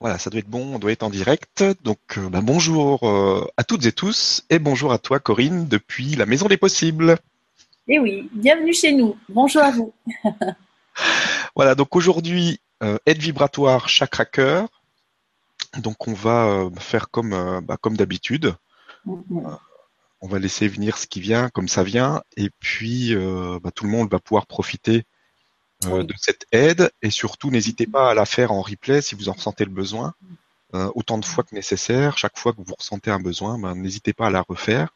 Voilà, ça doit être bon, on doit être en direct. Donc euh, bah, bonjour euh, à toutes et tous et bonjour à toi Corinne depuis la Maison des Possibles. Eh oui, bienvenue chez nous. Bonjour à vous. voilà, donc aujourd'hui, euh, aide vibratoire chakra cœur. Donc on va faire comme, bah, comme d'habitude. Mm-hmm. on va laisser venir ce qui vient comme ça vient et puis bah, tout le monde va pouvoir profiter euh, de cette aide et surtout n'hésitez pas à la faire en replay si vous en ressentez le besoin, euh, autant de fois que nécessaire. Chaque fois que vous ressentez un besoin, ben, n'hésitez pas à la refaire.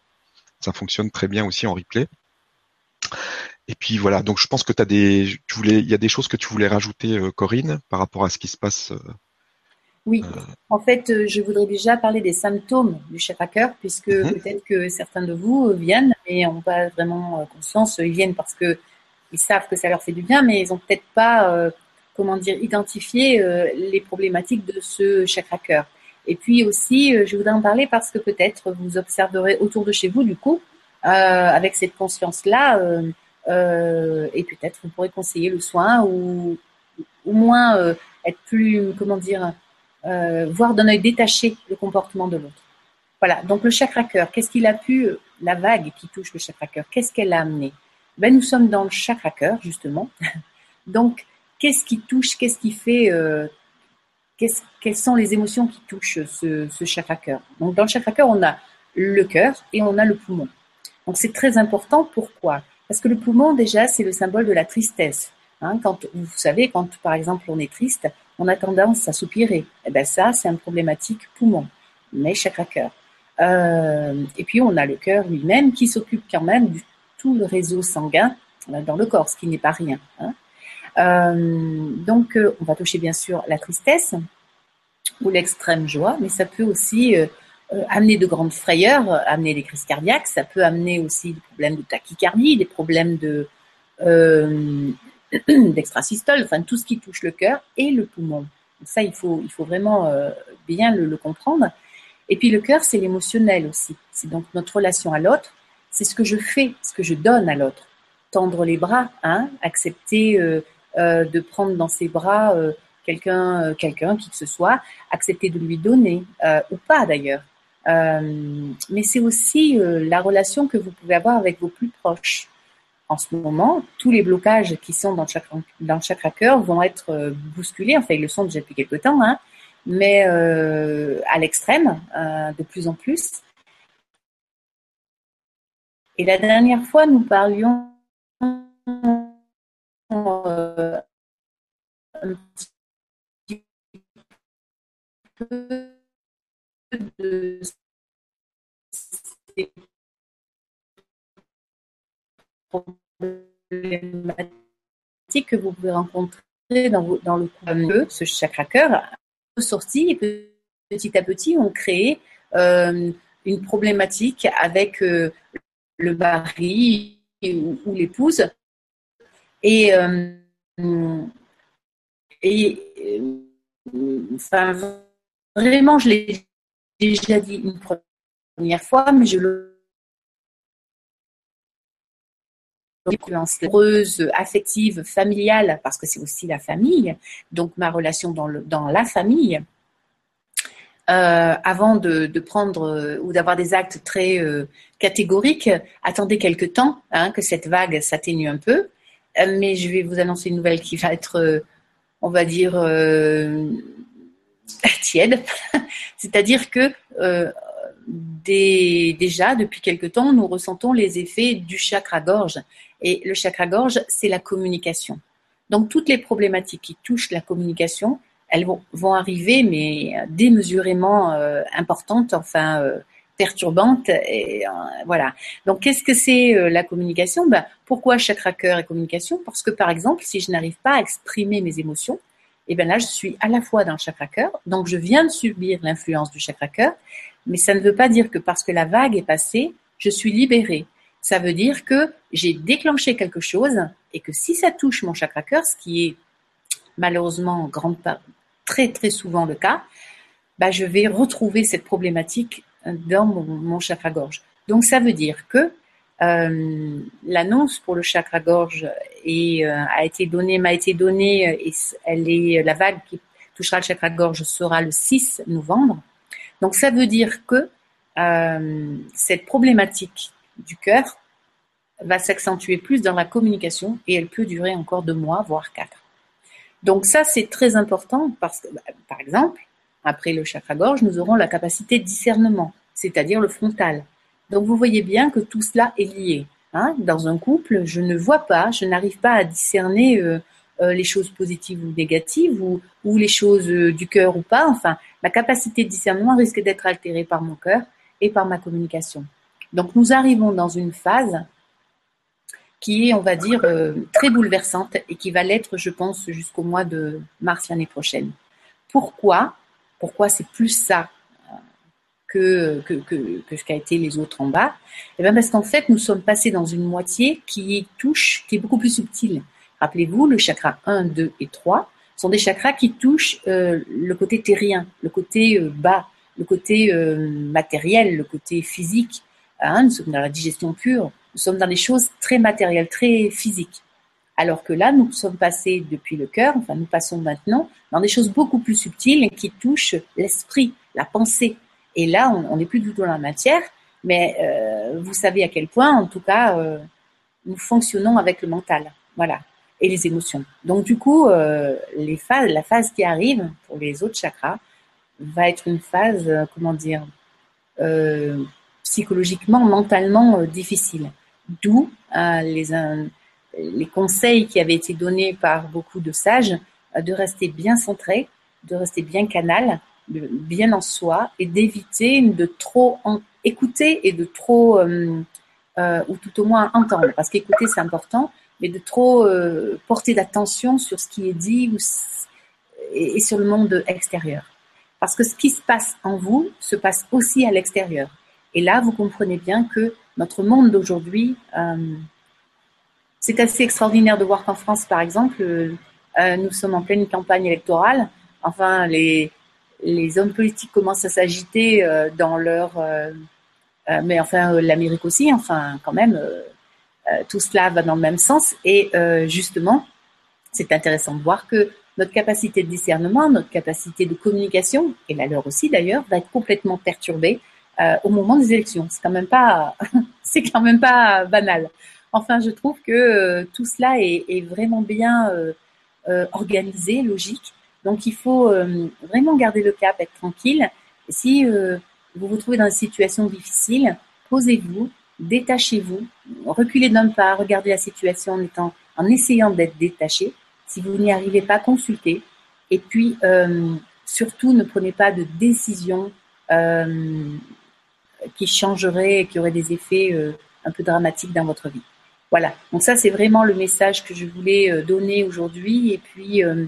Ça fonctionne très bien aussi en replay. Et puis voilà, donc je pense que as des, tu voulais, il y a des choses que tu voulais rajouter, euh, Corinne, par rapport à ce qui se passe. oui, en fait, je voudrais déjà parler des symptômes du chakra cœur, puisque mhm. peut-être que certains de vous viennent et n'ont pas vraiment conscience, ils viennent parce que ils savent que ça leur fait du bien, mais ils n'ont peut-être pas, euh, comment dire, identifié euh, les problématiques de ce chakra cœur. Et puis aussi, euh, je voudrais en parler parce que peut-être vous observerez autour de chez vous, du coup, avec cette conscience-là, et peut-être vous pourrez conseiller le soin ou au moins être plus, comment dire, voir d'un œil détaché le comportement de l'autre. Voilà, donc le chakra cœur, qu'est-ce qu'il a pu, la vague qui touche le chakra cœur, qu'est-ce qu'elle a amené? Ben, nous sommes dans le chakra cœur, justement. Donc, qu'est-ce qui touche, qu'est-ce qui fait, euh, quelles sont les émotions qui touchent ce, chakra cœur? Donc, dans le chakra cœur, on a le cœur et on a le poumon. Donc, c'est très important. Pourquoi? Parce que le poumon, déjà, c'est le symbole de la tristesse. Hein, quand vous savez, quand par exemple on est triste, on a tendance à soupirer. Et eh ben ça, c'est une problématique poumon, mais chakra cœur. Euh, et puis on a le cœur lui-même qui s'occupe quand même du le réseau sanguin euh, dans le corps, ce qui n'est pas rien. Hein. Euh, donc, euh, on va toucher bien sûr la tristesse ou l'extrême joie, mais ça peut aussi amener de grandes frayeurs, amener des crises cardiaques, ça peut amener aussi des problèmes de tachycardie, des problèmes de d'extrasystole, enfin tout ce qui touche le cœur et le poumon. ça, il faut, il faut vraiment bien le, le comprendre. Et puis le cœur, c'est l'émotionnel aussi. C'est donc notre relation à l'autre, c'est ce que je fais, ce que je donne à l'autre. Tendre les bras, hein, accepter euh, euh, de prendre dans ses bras euh, quelqu'un, quelqu'un qui que ce soit, accepter de lui donner ou pas d'ailleurs. mais c'est aussi la relation que vous pouvez avoir avec vos plus proches. En ce moment, tous les blocages qui sont dans chaque dans chakra cœur vont être bousculés. Enfin, ils le sont déjà depuis quelque temps, hein, mais à l'extrême, de plus en plus. Et la dernière fois, nous parlions un petit peu de ces problématiques que vous pouvez rencontrer dans, dans le ce chakra cœur, sorti et petit à petit on crée euh, une problématique avec euh, le mari ou, l'épouse. Et, euh, et euh, enfin, vraiment, je l'ai déjà dit une première fois, mais je le heureuse, affective, familiale, parce que c'est aussi la famille, donc ma relation dans, le, dans la famille, euh, avant de, prendre euh, ou d'avoir des actes très euh, catégoriques, attendez quelques temps hein, que cette vague s'atténue un peu. mais je vais vous annoncer une nouvelle qui va être, on va dire, tiède. C'est-à-dire que déjà, depuis quelque temps, nous ressentons les effets du chakra-gorge. Et le chakra-gorge, c'est la communication. Donc, toutes les problématiques qui touchent la communication, elles vont, arriver, mais démesurément euh, importantes, enfin euh, perturbantes. Euh, voilà. Donc, qu'est-ce que c'est la communication? Ben, Pourquoi chakra cœur et communication? Parce que, par exemple, si je n'arrive pas à exprimer mes émotions, et eh ben là, je suis à la fois dans le chakra cœur, donc je viens de subir l'influence du chakra cœur, mais ça ne veut pas dire que parce que la vague est passée, je suis libérée. Ça veut dire que j'ai déclenché quelque chose et que si ça touche mon chakra cœur, ce qui est malheureusement grande, très très souvent le cas, bah, je vais retrouver cette problématique dans mon, chakra-gorge. Donc ça veut dire que euh, l'annonce pour le chakra-gorge euh, a été donnée, m'a été donnée, et elle est la vague touchera le chakra de gorge sera le 6 novembre. Donc ça veut dire que euh, cette problématique du cœur va s'accentuer plus dans la communication et elle peut durer encore deux mois, voire quatre. Donc ça, c'est très important parce que, bah, par exemple, après le chakra-gorge, nous aurons la capacité de discernement, c'est-à-dire le frontal. Donc vous voyez bien que tout cela est lié. Hein. Dans un couple, je ne vois pas, je n'arrive pas à discerner euh, euh, les choses positives ou négatives ou, les choses euh, du cœur ou pas. Enfin, ma capacité de discernement risque d'être altérée par mon cœur et par ma communication. Donc nous arrivons dans une phase qui est, on va dire, euh, très bouleversante et qui va l'être, je pense, jusqu'au mois de mars l'année prochaine. Pourquoi? Pourquoi c'est plus ça que, que, que, que ce qu'a été les autres en bas? Eh bien parce qu'en fait, nous sommes passés dans une moitié qui touche, qui est beaucoup plus subtile. Rappelez-vous, le chakra 1, 2 et 3 sont des chakras qui touchent euh, le côté terrien, le côté euh, bas, le côté euh, matériel, le côté physique. Hein, la digestion pure, nous sommes dans des choses très matérielles, très physiques. Alors que là, nous sommes passés depuis le cœur, enfin nous passons maintenant dans des choses beaucoup plus subtiles qui touchent l'esprit, la pensée. Et là, on n'est plus du tout dans la matière, mais euh, vous savez à quel point, en tout cas, euh, nous fonctionnons avec le mental, voilà, et les émotions. Donc du coup, euh, la phase qui arrive pour les autres chakras, va être une phase, comment dire, psychologiquement, mentalement difficile. D'où les, les conseils qui avaient été donnés par beaucoup de sages de rester bien centré, de rester bien canal, de, bien en soi et d'éviter de trop écouter et de trop, euh, ou tout au moins entendre, parce qu'écouter c'est important, mais de trop euh, porter d'attention sur ce qui est dit ou, et sur le monde extérieur. Parce que ce qui se passe en vous se passe aussi à l'extérieur. Et là, vous comprenez bien que notre monde d'aujourd'hui, euh, c'est assez extraordinaire de voir qu'en France, par exemple, euh, nous sommes en pleine campagne électorale. Enfin, les, hommes politiques commencent à s'agiter euh, dans leur... Mais enfin, l'Amérique aussi, enfin, quand même, tout cela va dans le même sens. Et justement, c'est intéressant de voir que notre capacité de discernement, notre capacité de communication, et la leur aussi d'ailleurs, va être complètement perturbée euh, au moment des élections. C'est quand même pas, c'est quand même pas banal. Enfin, je trouve que euh, tout cela est, vraiment bien euh, organisé, logique. Donc, il faut vraiment garder le cap, être tranquille. Si vous vous trouvez dans une situation difficile, posez-vous, détachez-vous, reculez d'un pas, regardez la situation en essayant d'être détaché si vous n'y arrivez pas, consultez. Et puis, surtout, ne prenez pas de décisions euh, qui changeraient, qui auraient des effets euh, un peu dramatiques dans votre vie. Voilà. Donc ça, c'est vraiment le message que je voulais euh, donner aujourd'hui. Et puis, euh,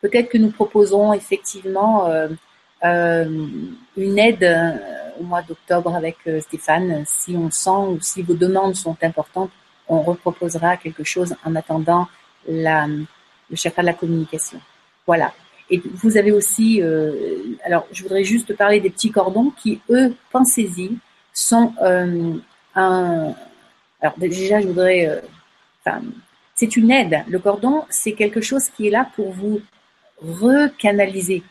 peut-être que nous proposerons effectivement une aide au mois d'octobre avec Stéphane. Si on sent ou si vos demandes sont importantes, on reproposera quelque chose en attendant la, le chakra de la communication. Voilà. Et vous avez aussi, euh, alors je voudrais juste parler des petits cordons qui, eux, pensez-y, sont euh, un. Alors déjà, je voudrais. Euh, c'est une aide. Le cordon, c'est quelque chose qui est là pour vous recanaliser.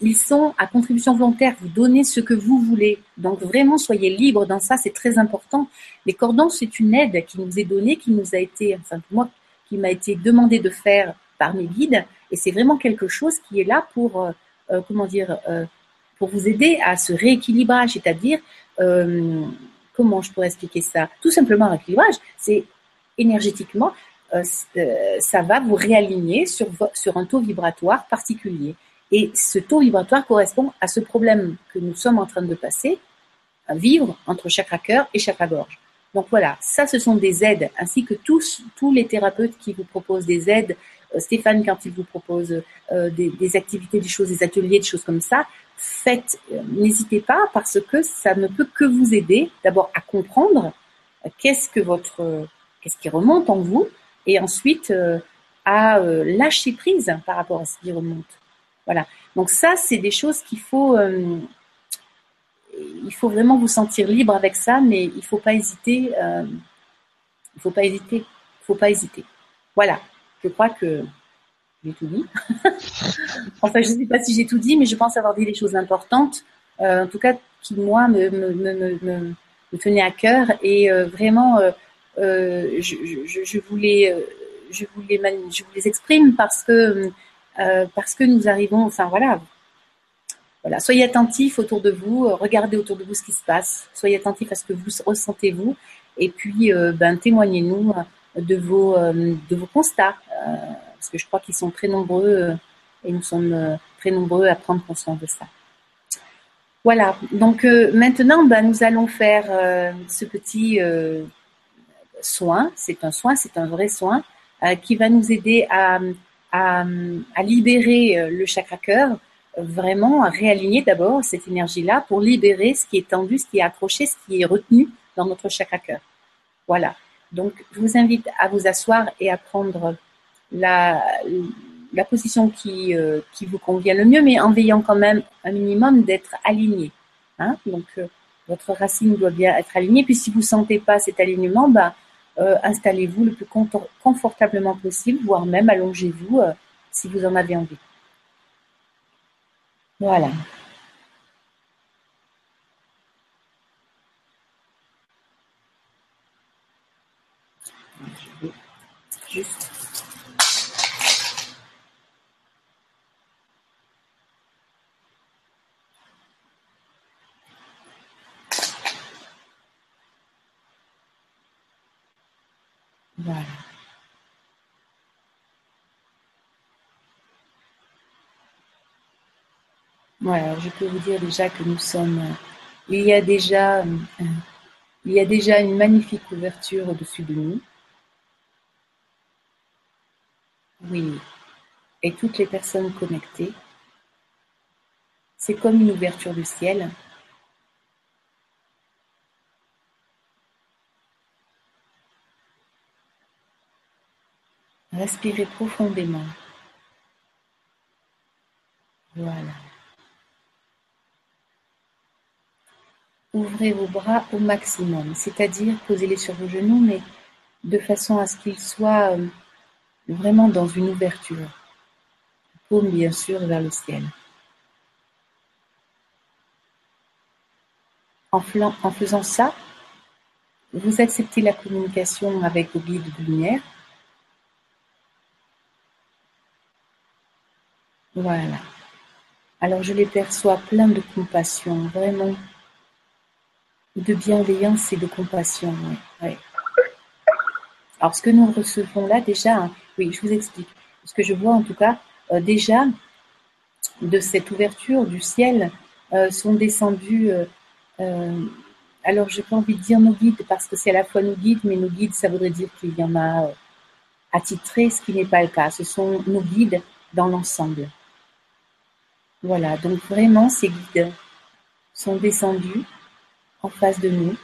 Ils sont à contribution volontaire, vous donnez ce que vous voulez. Donc vraiment, soyez libre dans ça, c'est très important. Les cordons, c'est une aide qui nous est donnée, qui nous a été, enfin moi, qui m'a été demandé de faire par mes guides. Et c'est vraiment quelque chose qui est là pour, euh, euh, comment dire, euh, pour vous aider à ce rééquilibrage, c'est-à-dire, comment je pourrais expliquer ça? Tout simplement un rééquilibrage, c'est énergétiquement, ça va vous réaligner sur, sur un taux vibratoire particulier. Et ce taux vibratoire correspond à ce problème que nous sommes en train de passer, vivre entre chakra cœur et chakra gorge. Donc voilà, ça ce sont des aides, ainsi que tous, tous les thérapeutes qui vous proposent des aides. Euh, Stéphane, quand il vous propose euh, des, activités, des choses, des ateliers, des choses comme ça, faites, euh, n'hésitez pas parce que ça ne peut que vous aider d'abord à comprendre euh, qu'est-ce que votre, euh, qu'est-ce qui remonte en vous, et ensuite à lâcher prise par rapport à ce qui remonte. Voilà. Donc ça, c'est des choses qu'il faut il faut vraiment vous sentir libre avec ça, mais il faut pas hésiter. Euh, il faut pas hésiter. Il faut pas hésiter. Voilà. Je crois que j'ai tout dit. enfin, je ne sais pas si j'ai tout dit, mais je pense avoir dit des choses importantes, euh, en tout cas qui, moi, me, me, me, me, tenaient à cœur. Et euh, vraiment, euh, je, je, je, voulais, je, voulais je vous les exprime parce que, parce que nous arrivons, enfin voilà, voilà, soyez attentifs autour de vous, regardez autour de vous ce qui se passe, soyez attentifs à ce que vous ressentez vous, et puis ben, témoignez-nous de vos, de vos constats parce que je crois qu'ils sont très nombreux euh, et nous sommes euh, très nombreux à prendre conscience de ça. Voilà, donc euh, maintenant, bah, nous allons faire ce petit soin, c'est un soin, c'est un vrai soin, qui va nous aider à, à, à libérer le chakra cœur, vraiment à réaligner d'abord cette énergie-là pour libérer ce qui est tendu, ce qui est accroché, ce qui est retenu dans notre chakra cœur. Voilà, donc je vous invite à vous asseoir et à prendre la, position qui, euh, qui vous convient le mieux, mais en veillant quand même un minimum d'être aligné. Hein Donc, euh, votre racine doit bien être alignée. Puis, si vous ne sentez pas cet alignement, bah, euh, installez-vous le plus confortablement possible, voire même allongez-vous si vous en avez envie. Voilà. Voilà. Voilà, je peux vous dire déjà que nous sommes. Il y a déjà, il y a déjà une magnifique ouverture au-dessus de nous. Oui. Et toutes les personnes connectées. C'est comme une ouverture du ciel. Respirez profondément. Voilà. Ouvrez vos bras au maximum, c'est-à-dire posez-les sur vos genoux, mais de façon à ce qu'ils soient euh, vraiment dans une ouverture. Paume bien sûr vers le ciel. En, en faisant ça, vous acceptez la communication avec vos guides de lumière Voilà. Alors je les perçois pleins de compassion, vraiment, de bienveillance et de compassion. Alors ce que nous recevons là déjà, oui, je vous explique. Ce que je vois en tout cas, euh, déjà, de cette ouverture du ciel, euh, sont descendus, euh, alors je n'ai pas envie de dire nos guides, parce que c'est à la fois nos guides, mais nos guides, ça voudrait dire qu'il y en a attitrés, ce qui n'est pas le cas. Ce sont nos guides dans l'ensemble. Voilà, donc vraiment ces guides sont descendus en face de nous.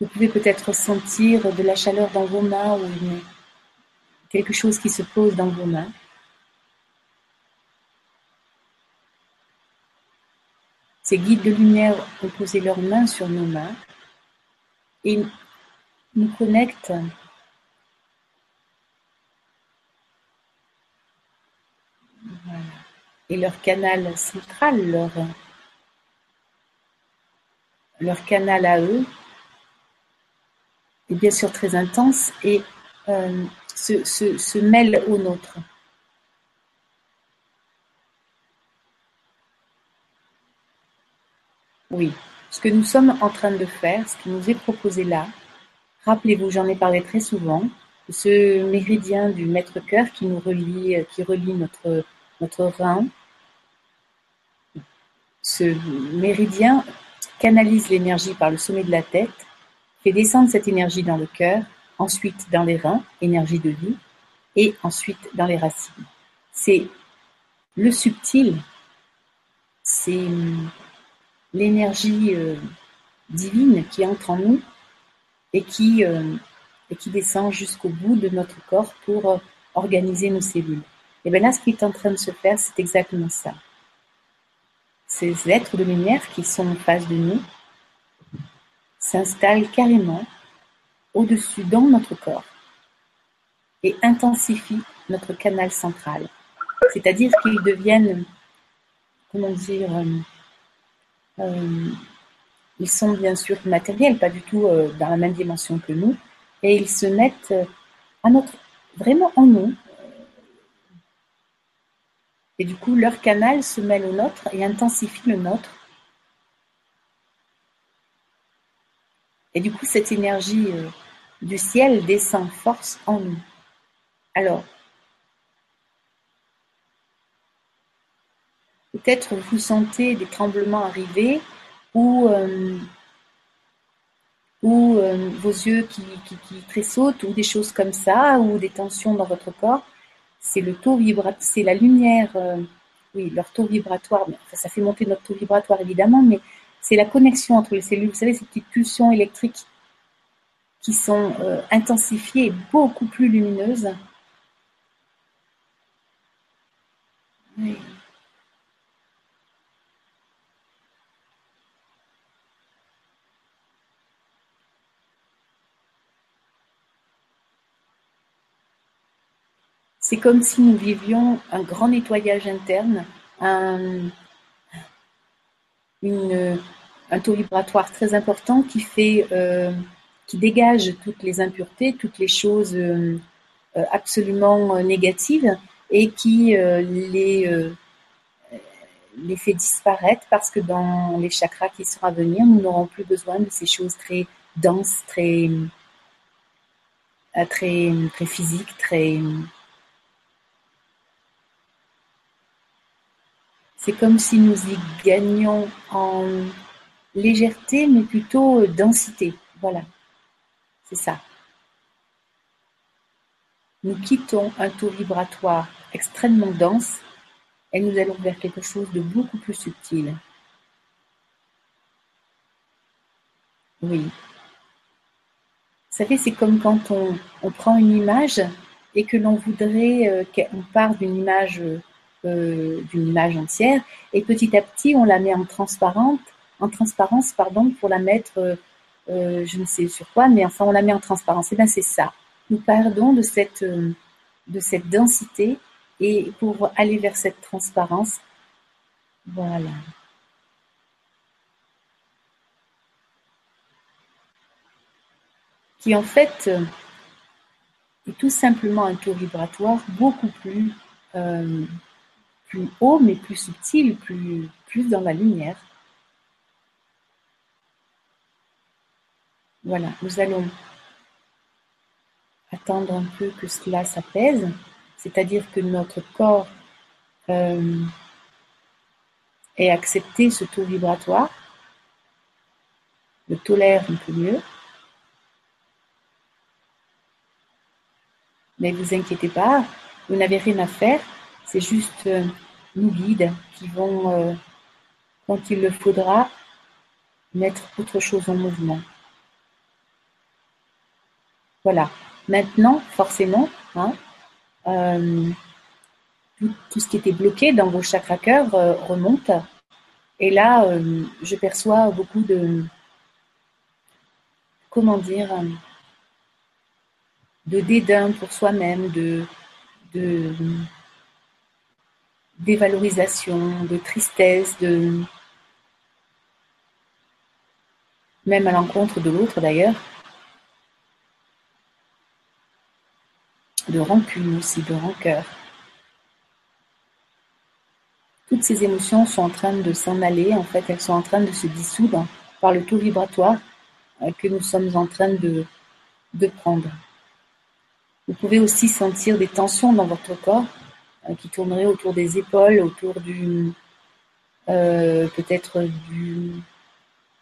Vous pouvez peut-être sentir de la chaleur dans vos mains ou quelque chose qui se pose dans vos mains. Ces guides de lumière ont posé leurs mains sur nos mains et nous connectent et leur canal central, leur, canal à eux, est bien sûr très intense et euh, se, mêle au nôtre. Oui, ce que nous sommes en train de faire, ce qui nous est proposé là, rappelez-vous, j'en ai parlé très souvent, ce méridien du maître-cœur qui nous relie, qui relie notre, notre rein ce méridien canalise l'énergie par le sommet de la tête, fait descendre cette énergie dans le cœur, ensuite dans les reins, énergie de vie, et ensuite dans les racines. C'est le subtil, c'est l'énergie euh, divine qui entre en nous et qui, euh, et qui descend jusqu'au bout de notre corps pour euh, organiser nos cellules. Et bien là, ce qui est en train de se faire, c'est exactement ça ces êtres de lumière qui sont en face de nous s'installent carrément au-dessus dans notre corps. et intensifie notre canal central. C'est-à-dire qu'ils deviennent, comment dire, euh, euh, ils sont bien sûr matériels, pas du tout euh, dans la même dimension que nous, et ils se mettent à notre, vraiment en nous. Et du coup, leur canal se mêle au nôtre et intensifie le nôtre. Et du coup, cette énergie du ciel descend force en nous. Alors, peut-être vous sentez des tremblements arriver ou, euh, ou euh, vos yeux qui, tressautent ou des choses comme ça ou des tensions dans votre corps. C'est le taux vibratoire, c'est la lumière, euh, oui, leur taux vibratoire. ça fait monter notre taux vibratoire évidemment, mais c'est la connexion entre les cellules. Vous savez, ces petites pulsions électriques qui sont intensifiées et beaucoup plus lumineuses. C'est comme si nous vivions un grand nettoyage interne, un, taux vibratoire très important qui fait, euh, qui dégage toutes les impuretés, toutes les choses euh, absolument négatives et qui euh, les les fait disparaître parce que dans les chakras qui seront à venir, nous n'aurons plus besoin de ces choses très denses, très, très, très physiques, très, C'est comme si nous y gagnions en légèreté, mais plutôt densité. Voilà, c'est ça. Nous quittons un taux vibratoire extrêmement dense et nous allons vers quelque chose de beaucoup plus subtil. Oui. Vous savez, c'est comme quand on, prend une image et que l'on voudrait, euh, qu'on part d'une image euh, d'une image entière et petit à petit on la met en transparente, en transparence pardon pour la mettre, euh, euh, je ne sais sur quoi, mais enfin on la met en transparence. Et bien c'est ça. Nous perdons de cette de cette densité et pour aller vers cette transparence, voilà. Qui en fait est tout simplement un taux vibratoire beaucoup plus plus haut, mais plus subtil, plus, plus dans la lumière. Voilà, nous allons attendre un peu que cela s'apaise, c'est-à-dire que notre corps euh, ait accepté ce taux vibratoire, le tolère un peu mieux. Mais vous inquiétez pas, vous n'avez rien à faire, c'est juste euh, nos guides qui vont, euh, quand il le faudra, mettre autre chose en mouvement. Voilà. Maintenant, forcément, hein, euh, tout, ce qui était bloqué dans vos chakras cœur remonte. Et là, je perçois beaucoup de, comment dire, de dédain pour soi-même, de, de dévalorisation, de tristesse, de même à l'encontre de l'autre d'ailleurs, de rancune aussi, de rancœur. Toutes ces émotions sont en train de s'en aller, en fait, elles sont en train de se dissoudre par le taux vibratoire euh, que nous sommes en train de, prendre. Vous pouvez aussi sentir des tensions dans votre corps euh, qui tournerait autour des épaules, autour du euh, peut-être du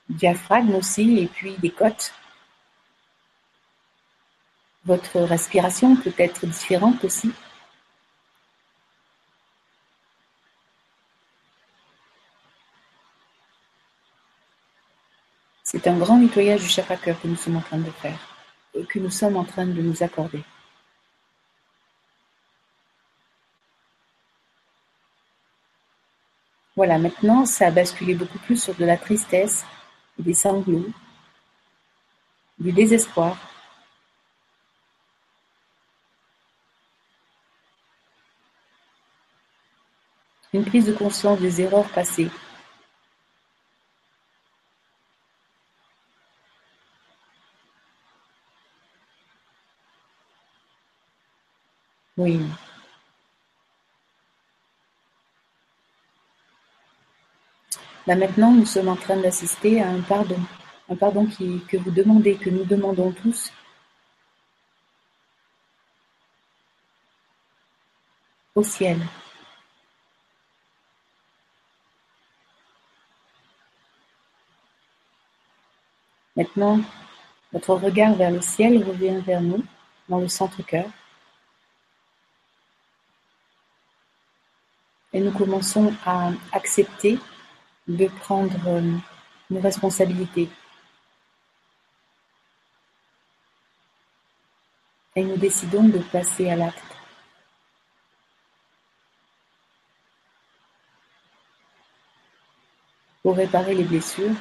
diaphragme aussi, et puis des côtes. Votre respiration peut être différente aussi. C'est un grand nettoyage du chakra cœur que nous sommes en train de faire et que nous sommes en train de nous accorder. Voilà, maintenant, ça a basculé beaucoup plus sur de la tristesse, des sanglots, du désespoir. Une prise de conscience des erreurs passées. Oui. Là maintenant, nous sommes en train d'assister à un pardon, un pardon qui, que vous demandez, que nous demandons tous au ciel. Maintenant, votre regard vers le ciel revient vers nous, dans le centre-cœur. Et nous commençons à accepter de prendre euh, nos responsabilités. Et nous décidons de passer à l'acte. pour réparer les blessures.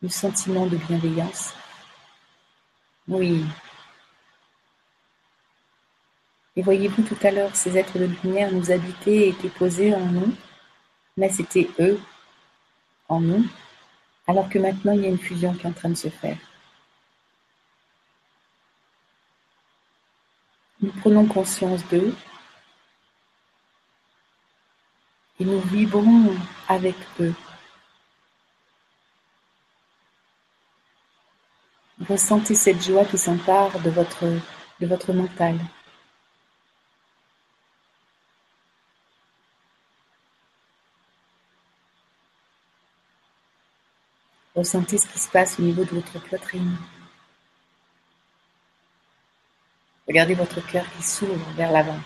Le sentiment de bienveillance. Oui. Et voyez-vous tout à l'heure, ces êtres de lumière nous habitaient et étaient posés en nous, mais c'était eux en nous, alors que maintenant il y a une fusion qui est en train de se faire. Nous prenons conscience d'eux et nous vibrons avec eux. Ressentez cette joie qui s'empare de votre, mental. Ressentez ce qui se passe au niveau de votre poitrine. Regardez votre cœur qui s'ouvre vers l'avant.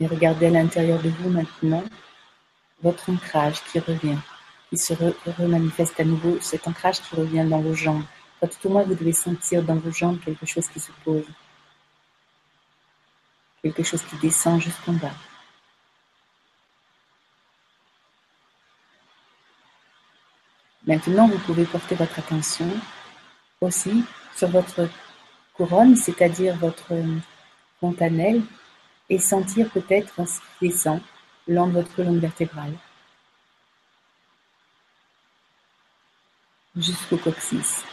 Et regardez à l'intérieur de vous maintenant votre ancrage qui revient, qui se remanifeste à nouveau, cet ancrage qui revient dans vos jambes. tout au moins, vous devez sentir dans vos jambes quelque chose qui se pose, quelque chose qui descend jusqu'en bas. Maintenant, vous pouvez porter votre attention aussi sur votre couronne, c'est-à-dire votre fontanelle, et sentir peut-être descend le long de votre colonne vertébrale jusqu'au coccyx.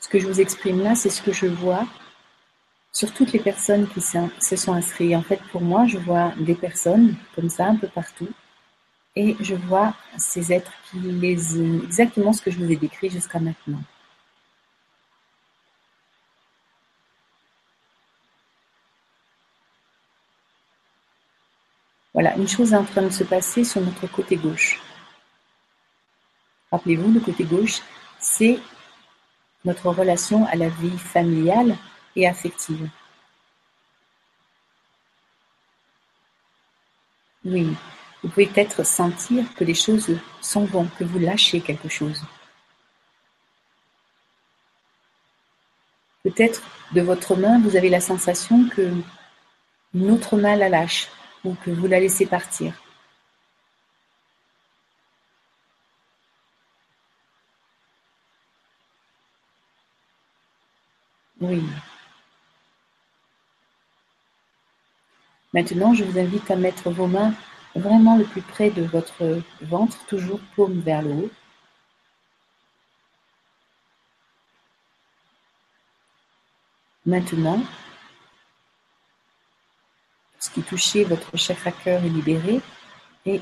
Ce que je vous exprime là, c'est ce que je vois sur toutes les personnes qui se sont inscrites. En fait, pour moi, je vois des personnes comme ça un peu partout et je vois ces êtres qui les exactement ce que je vous ai décrit jusqu'à maintenant. Voilà, une chose est en train de se passer sur notre côté gauche. Rappelez-vous, le côté gauche, c'est notre relation à la vie familiale et affective. Oui, vous pouvez peut-être sentir que les choses s'en vont, que vous lâchez quelque chose. Peut-être de votre main, vous avez la sensation que une autre main la lâche ou que vous la laissez partir. Oui. Maintenant, je vous invite à mettre vos mains vraiment le plus près de votre ventre, toujours paume vers le haut. Maintenant, ce qui touchait votre chakra cœur est libéré et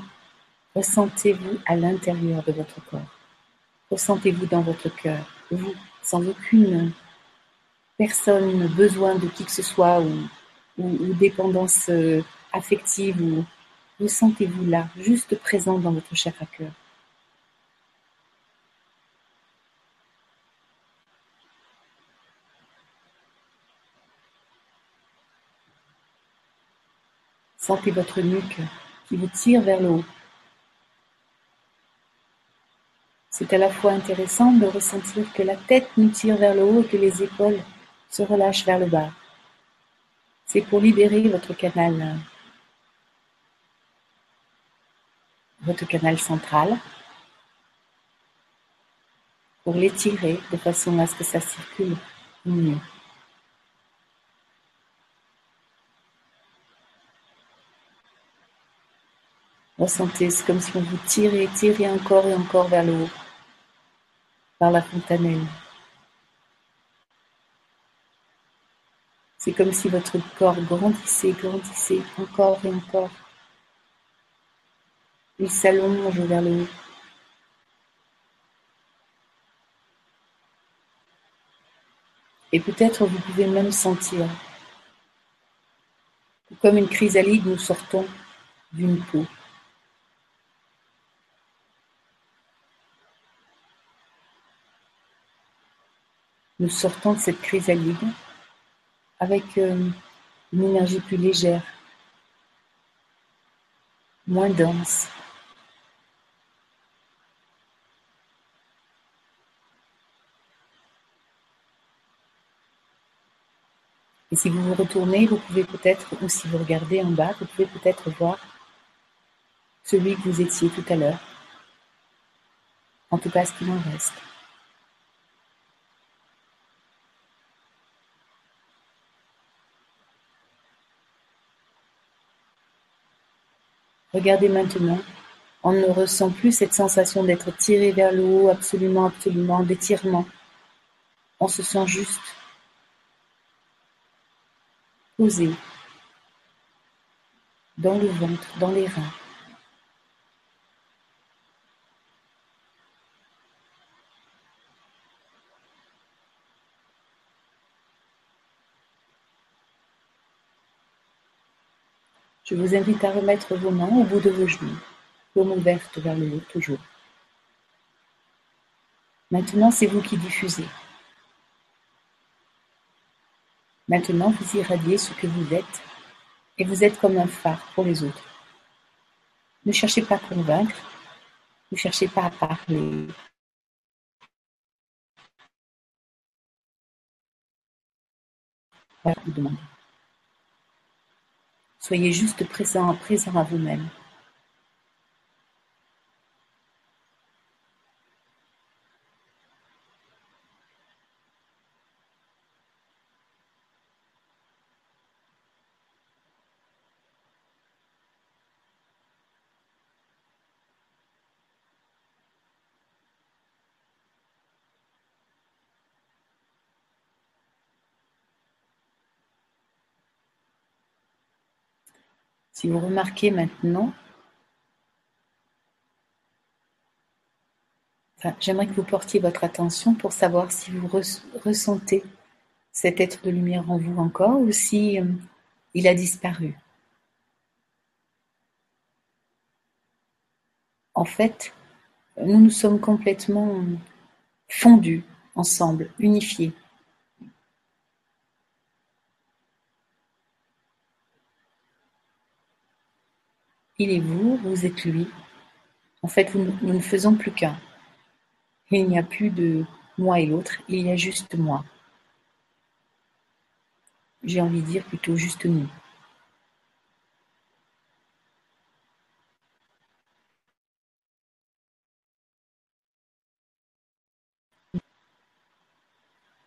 ressentez-vous à l'intérieur de votre corps. Ressentez-vous dans votre cœur, vous, sans aucune personne, besoin de qui que ce soit ou dépendance euh, affective ou vous sentez-vous là, juste présent dans votre chakra cœur? Sentez votre nuque qui vous tire vers le haut. C'est à la fois intéressant de ressentir que la tête nous tire vers le haut et que les épaules se relâchent vers le bas. C'est pour libérer votre canal, votre canal central, pour l'étirer de façon à ce que ça circule mieux. Ressentez, c'est comme si on vous tirait, tirait encore et encore vers le haut, par la fontanelle. C'est comme si votre corps grandissait, grandissait encore et encore. Il s'allonge vers le haut. Et peut-être vous pouvez même sentir comme une chrysalide, nous sortons d'une peau. Nous sortons de cette chrysalide avec euh, une énergie plus légère, moins dense. Et si vous vous retournez, vous pouvez peut-être, ou si vous regardez en bas, vous pouvez peut-être voir celui que vous étiez tout à l'heure. En tout cas, ce qu'il en reste. Regardez maintenant, on ne ressent plus cette sensation d'être tiré vers le haut, absolument, absolument, d'étirement. On se sent juste posé dans le ventre, dans les reins. Je vous invite à remettre vos mains au bout de vos genoux, paume ouverte vers le haut toujours. Maintenant, c'est vous qui diffusez. Maintenant, vous irradiez ce que vous êtes et vous êtes comme un phare pour les autres. Ne cherchez pas à convaincre, ne cherchez pas à parler. Soyez juste présent à vous-même. Si vous remarquez maintenant, j'aimerais que vous portiez votre attention pour savoir si vous ressentez cet être de lumière en vous encore ou si euh, il a disparu. En fait, nous nous sommes complètement fondus ensemble, unifiés. Il est vous, vous êtes lui. En fait, nous ne faisons plus qu'un. Il n'y a plus de moi et l'autre, il y a juste moi. J'ai envie de dire plutôt juste nous.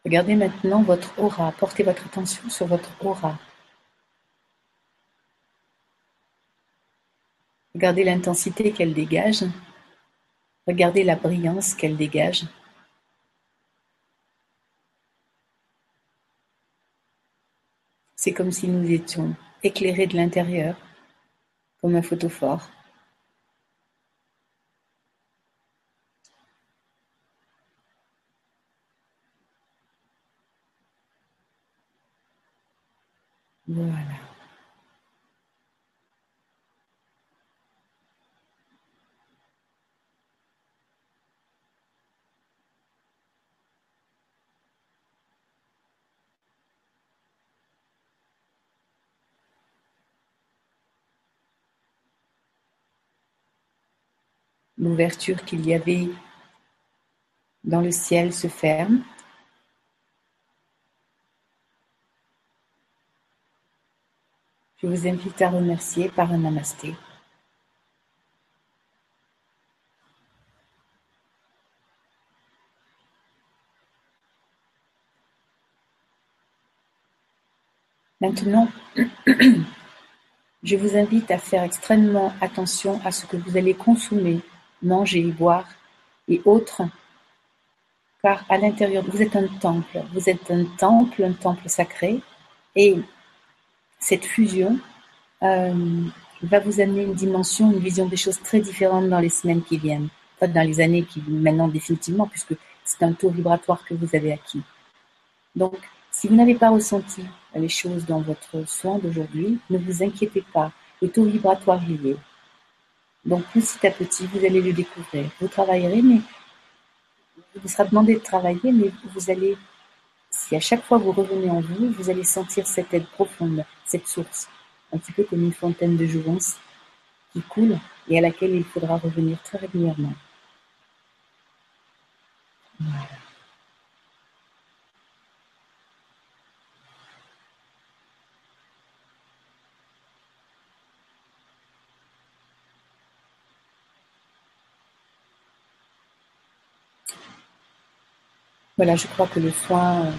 Regardez maintenant votre aura, portez votre attention sur votre aura. Regardez l'intensité qu'elle dégage. Regardez la brillance qu'elle dégage. C'est comme si nous étions éclairés de l'intérieur, comme un photophore. Voilà. L'ouverture qu'il y avait dans le ciel se ferme. Je vous invite à remercier par un namasté. Maintenant, je vous invite à faire extrêmement attention à ce que vous allez consommer, manger, boire et autres, car à l'intérieur, vous êtes un temple, vous êtes un temple, un temple sacré, et cette fusion euh, va vous amener une dimension, une vision des choses très différentes dans les semaines qui viennent, pas dans les années qui maintenant définitivement, puisque c'est un taux vibratoire que vous avez acquis. Donc, si vous n'avez pas ressenti les choses dans votre soin d'aujourd'hui, ne vous inquiétez pas, le taux vibratoire y est. Donc petit à petit, vous allez le découvrir. Vous travaillerez, mais vous sera demandé de travailler, mais vous allez, si à chaque fois vous revenez en vous, vous allez sentir cette aide profonde, cette source, un petit peu comme une fontaine de jouvence qui coule et à laquelle il faudra revenir très régulièrement. Voilà. Voilà, je crois que le soin, euh,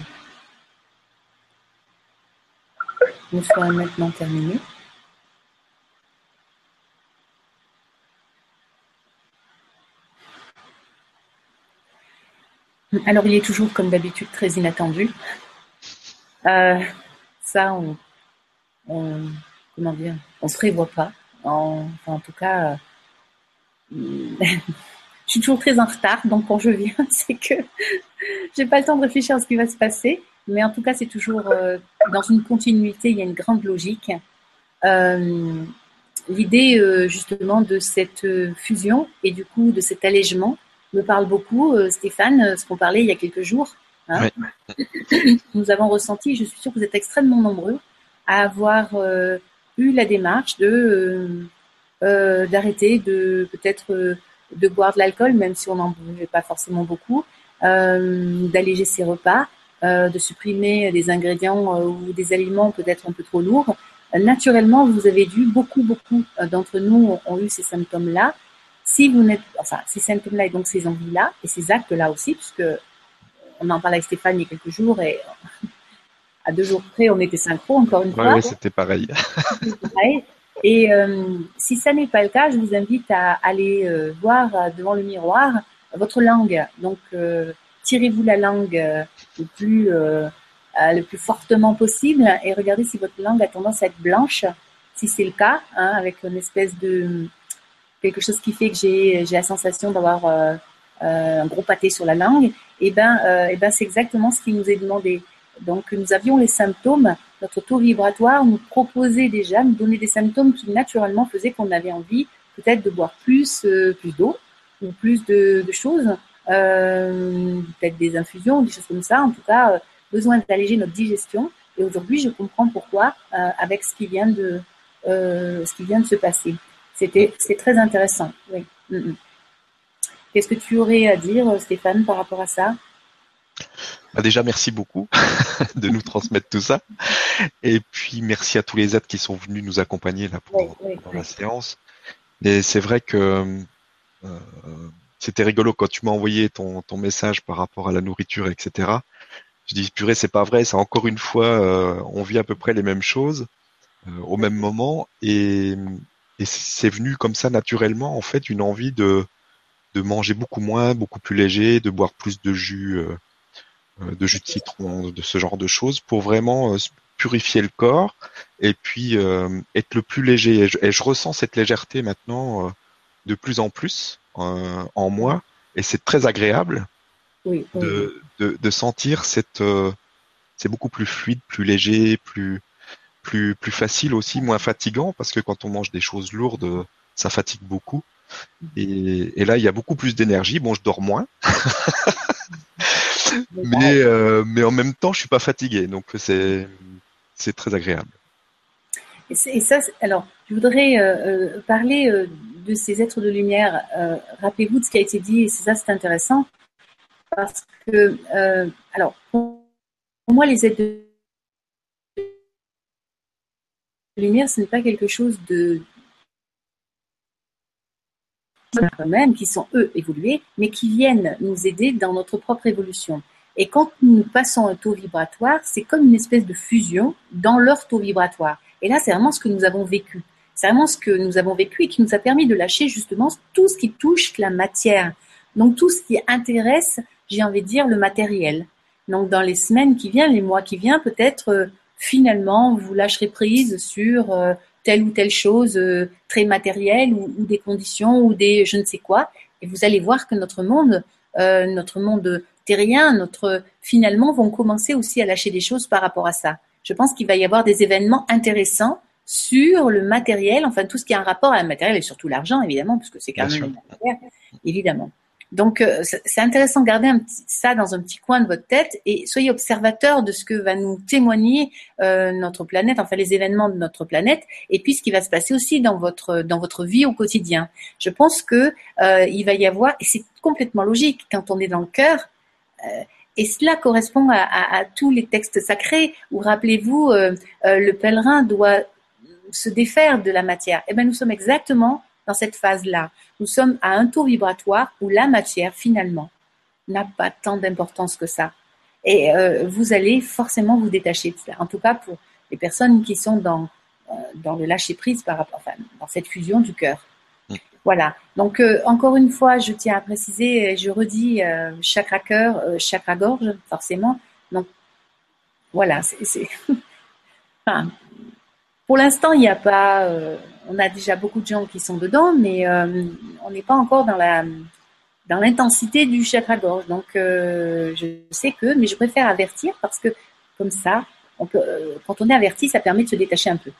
le soin est maintenant terminé. Alors, il est toujours, comme d'habitude, très inattendu. Euh, ça, on, on, comment dire, on se prévoit pas. En, en tout cas, euh, je suis toujours très en retard, donc quand je viens, c'est que j'ai pas le temps de réfléchir à ce qui va se passer. Mais en tout cas, c'est toujours euh, dans une continuité, il y a une grande logique. Euh, L'idée euh, justement de cette fusion et du coup de cet allègement me parle beaucoup, Stéphane, ce qu'on parlait il y a quelques jours. Hein. Oui. Nous avons ressenti, je suis sûre que vous êtes extrêmement nombreux à avoir eu la démarche de d'arrêter de peut-être de boire de l'alcool, même si on n'en buvait pas forcément beaucoup, euh, d'alléger ses repas, euh, de supprimer des ingrédients euh, ou des aliments peut-être un peu trop lourds. naturellement, vous avez dû, beaucoup, beaucoup d'entre nous ont eu ces symptômes-là. Si vous n'êtes, enfin, ces symptômes-là et donc ces envies-là et ces actes-là aussi, puisque on en parlait avec Stéphane il y a quelques jours et à deux jours près, on était synchro encore une fois. Oui, c'était pareil. pareil. Et euh, si ça n'est pas le cas, je vous invite à aller euh, voir devant le miroir votre langue. Donc, euh, tirez-vous la langue le plus fortement possible et regardez si votre langue a tendance à être blanche. Si c'est le cas, hein, avec une espèce de quelque chose qui fait que j'ai la sensation d'avoir un gros pâté sur la langue, et eh ben, eh ben c'est exactement ce qui nous est demandé. Donc, nous avions les symptômes, notre taux vibratoire nous proposait déjà, nous donnait des symptômes qui naturellement faisaient qu'on avait envie peut-être de boire plus, euh, plus d'eau ou plus de, choses, euh, peut-être des infusions, des choses comme ça. En tout cas, euh, besoin d'alléger notre digestion. Et aujourd'hui, je comprends pourquoi avec ce qui vient de ce qui vient de se passer. C'était c'est très intéressant. Qu'est-ce que tu aurais à dire, Stéphane, par rapport à ça? Bah déjà, merci beaucoup de nous transmettre tout ça. Et puis, merci à tous les aides qui sont venus nous accompagner là pour, oui, oui, la séance. Et c'est vrai que euh, c'était rigolo quand tu m'as envoyé ton, ton, message par rapport à la nourriture, etc. Je dis, purée, c'est pas vrai, c'est encore une fois, euh, on vit à peu près les mêmes choses euh, au même moment. Et, et c'est venu comme ça naturellement, en fait, une envie de, de manger beaucoup moins, beaucoup plus léger, de boire plus de jus euh, de jus de citron, de ce genre de choses, pour vraiment euh, purifier le corps et puis euh, être le plus léger. Et je, et je ressens cette légèreté maintenant de plus en plus en moi, et c'est très agréable oui, oui. De, de, de, sentir cette. c'est beaucoup plus fluide, plus léger, plus plus plus facile aussi, moins fatigant parce que quand on mange des choses lourdes, ça fatigue beaucoup. Et, et là, il y a beaucoup plus d'énergie. Bon, je dors moins. mais, euh, mais en même temps, je suis pas fatigué, donc c'est c'est très agréable. Et, ça, alors, je voudrais euh, euh, parler euh, de ces êtres de lumière. Rappelez-vous de ce qui a été dit, et ça, c'est intéressant. parce que, alors, pour moi, les aides de lumière, ce n'est pas quelque chose de même qui sont eux évolués, mais qui viennent nous aider dans notre propre évolution. Et quand nous passons un taux vibratoire, c'est comme une espèce de fusion dans leur taux vibratoire. Et là, c'est vraiment ce que nous avons vécu. C'est vraiment ce que nous avons vécu et qui nous a permis de lâcher justement tout ce qui touche la matière. Donc tout ce qui intéresse, j'ai envie de dire, le matériel. Donc dans les semaines qui viennent, les mois qui viennent, peut-être euh, finalement vous lâcherez prise sur euh, telle ou telle chose euh, très matérielle ou, des conditions ou des je ne sais quoi. Et vous allez voir que notre monde, euh, notre monde terrien, notre finalement vont commencer aussi à lâcher des choses par rapport à ça. Je pense qu'il va y avoir des événements intéressants sur le matériel, enfin tout ce qui a un rapport à la matériel et surtout l'argent évidemment, puisque c'est quand même une évidemment. Donc, euh, c'est intéressant de garder un petit, ça dans un petit coin de votre tête et soyez observateur de ce que va nous témoigner euh, notre planète, enfin les événements de notre planète, et puis ce qui va se passer aussi dans votre dans votre vie au quotidien. Je pense que euh, il va y avoir, et c'est complètement logique quand on est dans le cœur. et cela correspond à, à, à, tous les textes sacrés où, rappelez-vous, le pèlerin doit se défaire de la matière. Eh bien, nous sommes exactement dans cette phase-là. Nous sommes à un taux vibratoire où la matière, finalement, n'a pas tant d'importance que ça. Et euh, vous allez forcément vous détacher de cela. En tout cas, pour les personnes qui sont dans, euh, dans le lâcher-prise par rapport, enfin, dans cette fusion du cœur. Mm. Voilà. Donc, euh, encore une fois, je tiens à préciser, je redis chakra cœur, chakra gorge, forcément. Donc, voilà, c'est. enfin, pour l'instant, il n'y a pas on a déjà beaucoup de gens qui sont dedans, mais euh, on n'est pas encore dans la dans l'intensité du chakra gorge. Donc, euh, je sais que, mais je préfère avertir parce que comme ça, on peut, euh, quand on est averti, ça permet de se détacher un peu.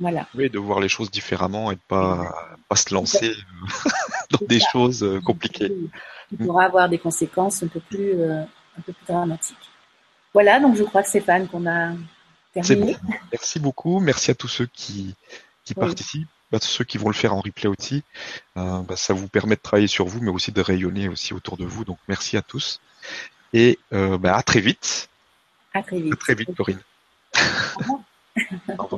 Voilà. Oui, de voir les choses différemment et de pas pas se lancer dans des choses compliquées. Qui pourra avoir des conséquences un peu plus un peu plus dramatiques. Voilà, donc je crois que c'est Stéphane qu'on a terminé. Bon. Merci beaucoup. Merci à tous ceux qui qui participent, bah, ceux qui vont le faire en replay aussi. Euh, bah, ça vous permet de travailler sur vous, mais aussi de rayonner aussi autour de vous. Donc merci à tous. Et euh, bah, à très vite. À très vite. À très vite, Corinne. Au revoir.